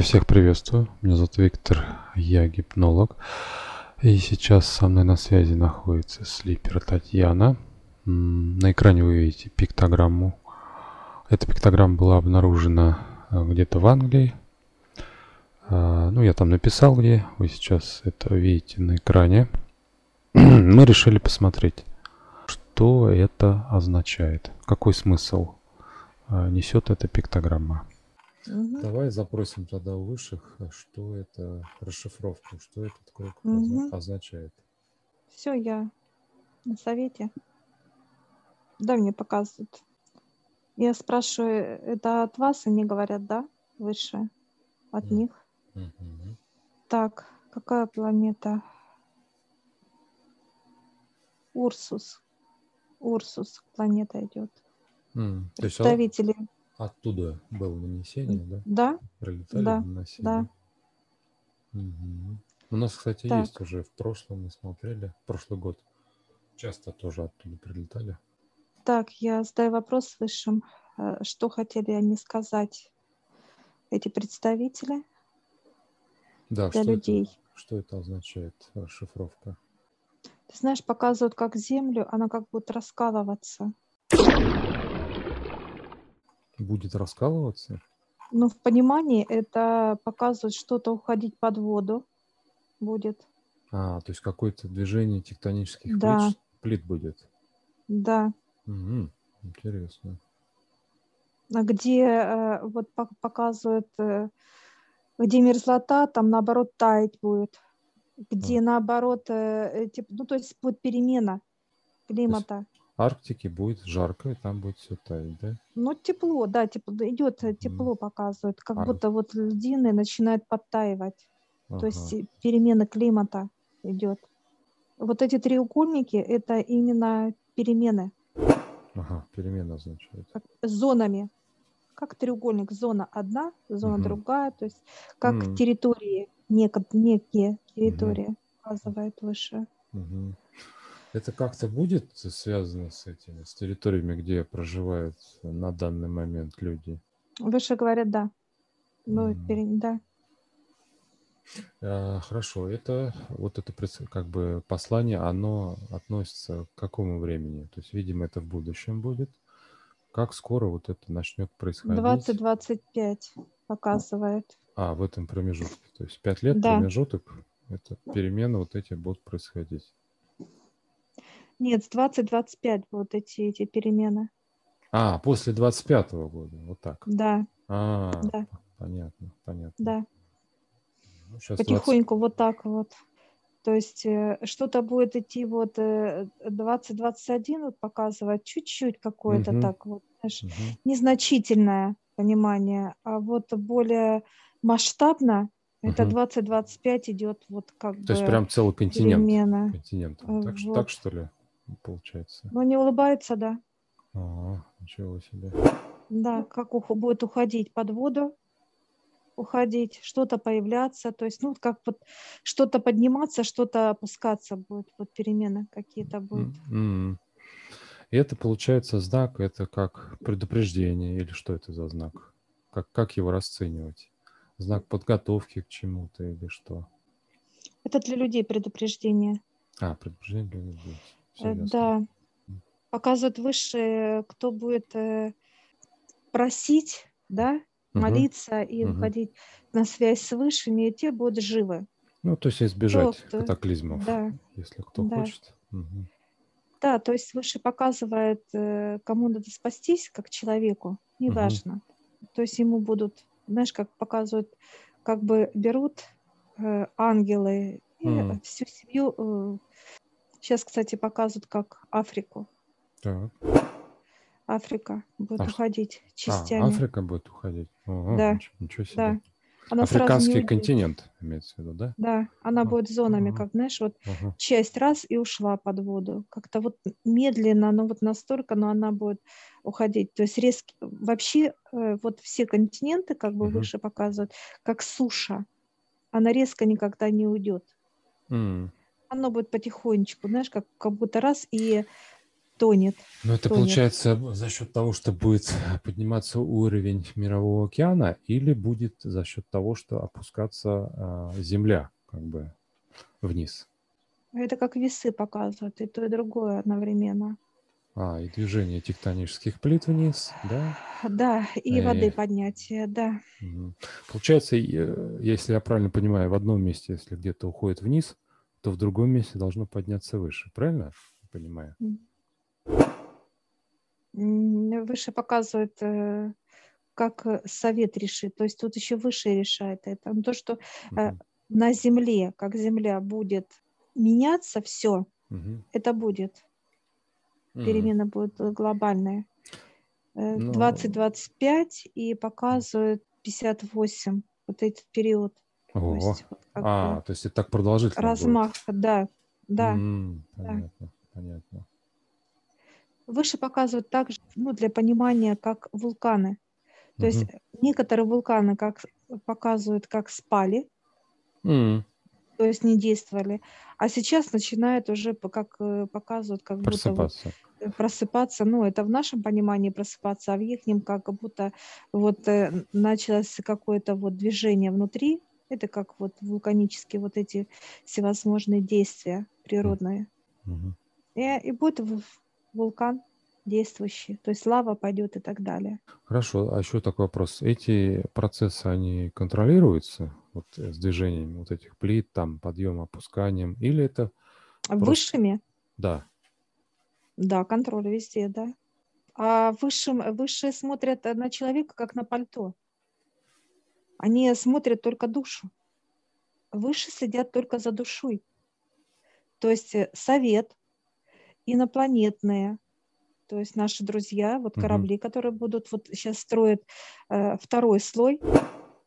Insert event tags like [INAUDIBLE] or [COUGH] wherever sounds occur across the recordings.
Я всех приветствую. Меня зовут Виктор, я гипнолог. И сейчас со мной на связи находится слипер Татьяна. На экране вы видите пиктограмму. Эта пиктограмма была обнаружена э, где-то в Англии. А, ну, я там написал где. Вы сейчас это видите на экране. [CLEARS THROAT] Мы решили посмотреть, что это означает. Какой смысл э, несет эта пиктограмма. Угу. Давай запросим тогда у высших, а что это расшифровка, что этот круг угу. означает. Все, я на совете. Да, мне показывают. Я спрашиваю, это от вас, они говорят, да, высшие? От mm. них. Mm-hmm. Так, какая планета? Урсус. Урсус планета идет. Mm. Представители. Оттуда было нанесение, да? Да. Пролетали да. наносили. Да. Угу. У нас, кстати, так. есть уже в прошлом, мы смотрели, прошлый год. Часто тоже оттуда прилетали. Так, я задаю вопрос высшим. Э, что хотели они сказать, эти представители да, для что людей? Это, что это означает, расшифровка? Ты знаешь, показывают, как землю, она как будет раскалываться будет раскалываться? Ну, в понимании это показывает что-то уходить под воду будет. А, то есть какое-то движение тектонических да. плит, плит будет? Да. Угу, интересно. А где э, вот показывают, э, где мерзлота, там наоборот таять будет. Где а. наоборот, э, ну то есть будет перемена климата. Арктике будет жарко, и там будет все таять, да? Ну, тепло, да, тепло, идет mm. тепло показывает, как а. будто вот льдины начинают подтаивать. Ага. То есть перемена климата идет. Вот эти треугольники – это именно перемены. Ага, перемена означает. Как, зонами. Как треугольник, зона одна, зона угу. другая, то есть как угу. территории, нек- некие территории угу. указывает выше. Угу. Это как-то будет связано с этими, с территориями, где проживают на данный момент люди? Выше говорят, да. Ну, mm. да. А, хорошо, это вот это как бы послание, оно относится к какому времени? То есть, видимо, это в будущем будет. Как скоро вот это начнет происходить? 20-25 показывает. А, в этом промежутке. То есть пять лет да. промежуток, это перемены вот эти будут происходить. Нет, с 20-25 будут эти, эти перемены. А, после 25-го года, вот так. Да. А, да. понятно, понятно. Да. Ну, Потихоньку 20... вот так вот. То есть э, что-то будет идти вот 20-21 э, вот показывать, чуть-чуть какое-то угу. так вот, знаешь, угу. незначительное понимание, а вот более масштабно это угу. 20-25 идет вот как То бы То есть прям целый континент. Перемена. Континент. Так, вот. так что ли? Получается. Ну, не улыбается, да. А, ничего себе. Да, как ух, будет уходить под воду, уходить, что-то появляться, то есть, ну, как вот что-то подниматься, что-то опускаться будет, вот перемены какие-то будут. Mm-hmm. И это получается знак, это как предупреждение или что это за знак? Как, как его расценивать? Знак подготовки к чему-то или что? Это для людей предупреждение. А, предупреждение для людей. Э, да. Показывают выше, кто будет э, просить, да, молиться и угу. выходить на связь с высшими, и те будут живы. Ну, то есть избежать кто, катаклизмов, да, если кто да. хочет. Угу. Да, то есть выше показывает, э, кому надо спастись, как человеку, неважно. Угу. То есть ему будут, знаешь, как показывают, как бы берут э, ангелы и mm. всю семью э, Сейчас, кстати, показывают как Африку. Так. Африка будет а, уходить а, частями. А, Африка будет уходить? Ого, да. Ничего, ничего себе. Да. Она Африканский континент имеется в виду, да? Да, она а, будет зонами, ага. как, знаешь, вот ага. часть раз и ушла под воду. Как-то вот медленно, но вот настолько, но она будет уходить. То есть резко, вообще э, вот все континенты, как бы угу. выше показывают, как суша. Она резко никогда не уйдет. Mm оно будет потихонечку, знаешь, как, как будто раз и тонет. Но это тонет. получается за счет того, что будет подниматься уровень мирового океана, или будет за счет того, что опускаться э, Земля как бы вниз? Это как весы показывают, и то, и другое одновременно. А, и движение тектонических плит вниз, да? Да, и Э, воды поднятие, да. Получается, и, если я правильно понимаю, в одном месте, если где-то уходит вниз, то в другом месте должно подняться выше. Правильно я понимаю? Выше показывает, э, как э, совет решит. То есть тут еще выше решает это. Но то, что Мгм. на Земле, как Земля будет меняться, все, Мгм. это будет. Мгм. Перемены будут э, глобальные. Э, Ну- 20-25 и показывает 58. Вот этот период. То Ого. есть вот как А, то есть это так продолжительно будет. размах, да, да. М, да. Понятно, понятно. Выше показывают также, ну, для понимания, как вулканы. То есть Мгм. некоторые вулканы как показывают, как спали, М, то есть не действовали, а сейчас начинают уже как э, показывают, как будто вот Просыпаться. э, просыпаться. Ну, это в нашем понимании просыпаться, а в их как будто вот э, началось какое-то вот движение внутри. Это как вот вулканические вот эти всевозможные действия природные. Мгм. И, и будет вулкан действующий, то есть лава пойдет и так далее. Хорошо, а еще такой вопрос. Эти процессы, они контролируются вот, с движением вот этих плит, там, подъем, опусканием, или это, Просто- Высшими, да, да, контроль везде, да. А высшим, высшие смотрят на человека как на пальто. Они смотрят только душу. Выше следят только за душой. То есть э, совет, инопланетные, то есть наши друзья, вот корабли, которые будут, вот сейчас строят э, второй слой,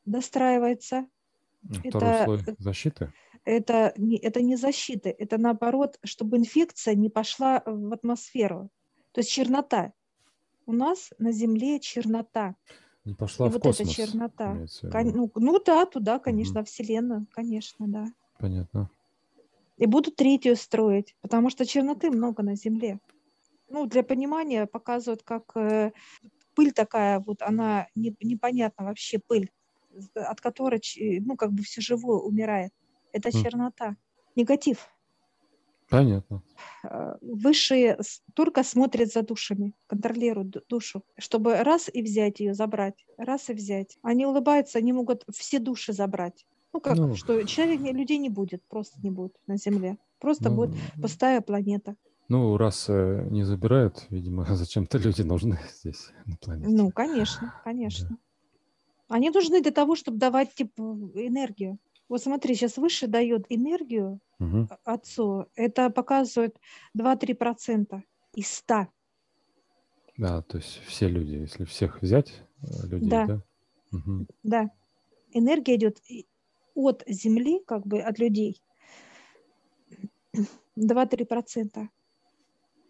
достраивается. второй Это- слой защиты. Это не, это не защита, это наоборот, чтобы инфекция не пошла в атмосферу. То есть чернота. У нас на Земле чернота. Не пошла И в вот эта космос. чернота. имеется в Кон-. Ну, ну да, туда, конечно, во Вселенную, конечно, да. Понятно. И будут третью строить, потому что черноты много на Земле. Ну, для понимания показывают, как э, пыль такая, вот она не- непонятна вообще, пыль, от которой, ну, как бы все живое умирает. Это М. чернота, негатив. Понятно. Э, Высшие только смотрят за душами, контролируют ду- душу, чтобы раз и взять ее, забрать, раз и взять. Они улыбаются, они могут все души забрать. Ну, как, Ну. что человек, людей не будет, просто не будет на Земле. Просто Ну, будет пустая планета. Ну, раз э, не забирают, видимо, [LAUGHS] зачем-то люди нужны [LAUGHS] здесь, на планете. Ну, конечно, конечно. Они нужны для того, чтобы давать типа энергию. Вот смотри, сейчас выше дает энергию Мгм. отцу. Это показывает 2-3% из 100. Да, то есть все люди, если всех взять, э, людей, Да. да? Мгм. Да. Энергия идет от Земли, как бы от людей. 2-3%.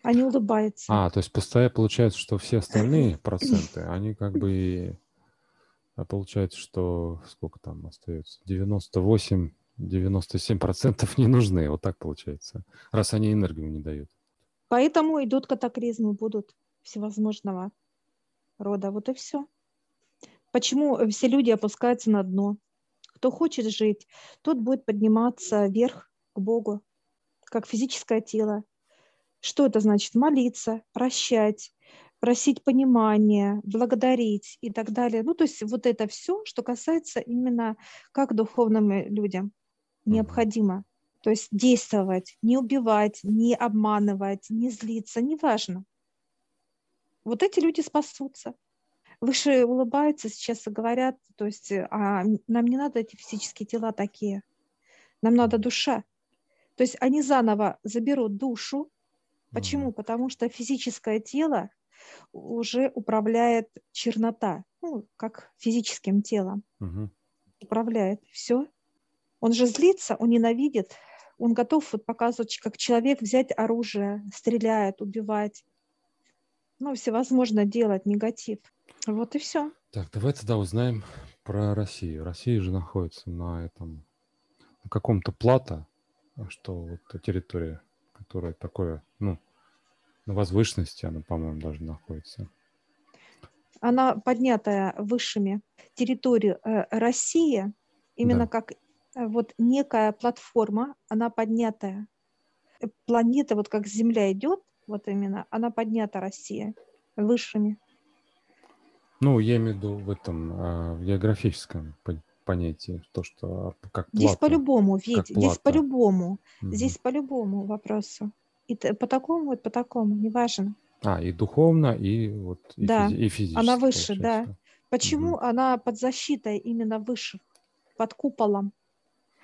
Они улыбаются. А, то есть постоянно получается, что все остальные [COUGHS] проценты, они как бы а получается, что сколько там остается? 98, 97 процентов не нужны. Вот так получается. Раз они энергию не дают. Поэтому идут катаклизмы, будут всевозможного рода. Вот и все. Почему все люди опускаются на дно? Кто хочет жить, тот будет подниматься вверх к Богу, как физическое тело. Что это значит? Молиться, прощать, просить понимания, благодарить и так далее. Ну, то есть вот это все, что касается именно как духовным э, людям, необходимо. То есть действовать, не убивать, не обманывать, не злиться, неважно. Вот эти люди спасутся. Выше улыбаются сейчас и говорят, то есть э, а нам не надо эти физические тела такие, нам надо душа. То есть они заново заберут душу. Почему? Потому что физическое тело уже управляет чернота, ну, как физическим телом Мгм. управляет. Все. Он же злится, он ненавидит. Он готов вот показывать, как человек взять оружие, стреляет, убивать. Ну, всевозможно делать негатив. Вот и все. Так, давай тогда узнаем про Россию. Россия же находится на этом, на каком-то плато, а что вот территория, которая такое, ну, На возвышенности она, по-моему, даже находится. Она поднятая высшими. Территорию э, России, именно да. как э, вот некая платформа, она поднятая. Э, планета, вот как Земля идет, вот именно, она поднята Россия высшими. Ну, я имею в виду в этом э, в географическом понятии, то, что как плата. Здесь по-любому, Ведь, здесь по-любому, угу. здесь по-любому вопросу. И по такому, вот по такому, неважно. А, и духовно, и вот и, да, физи- и физически. Она выше, получается. да. Почему угу. она под защитой именно выше, под куполом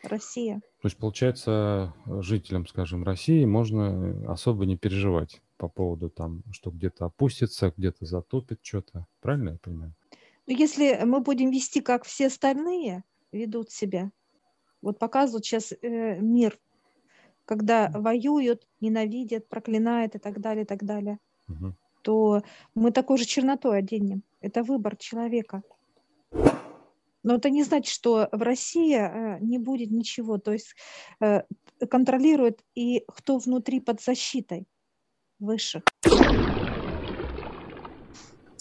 Россия? То есть, получается, жителям, скажем, России можно особо не переживать по поводу там, что где-то опустится, где-то затопит что-то. Правильно я понимаю? Ну, если мы будем вести, как все остальные ведут себя, вот показывают сейчас э, мир, когда воюют, ненавидят, проклинают и так далее, и так далее, угу. то мы такой же чернотой оденем. Это выбор человека. Но это не значит, что в России э, не будет ничего. То есть э, контролирует и кто внутри под защитой высших.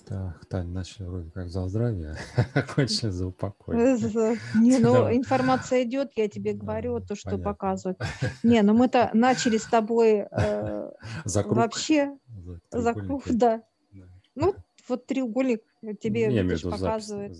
Так, Тань, начали вроде как за здравие, [LAUGHS] кончили за упокой. Не, [LAUGHS] ну информация идет, я тебе говорю, то, что показывают. [LAUGHS] Не, ну мы-то начали с тобой э, вообще за круг, да. Ну, вот треугольник тебе показывает.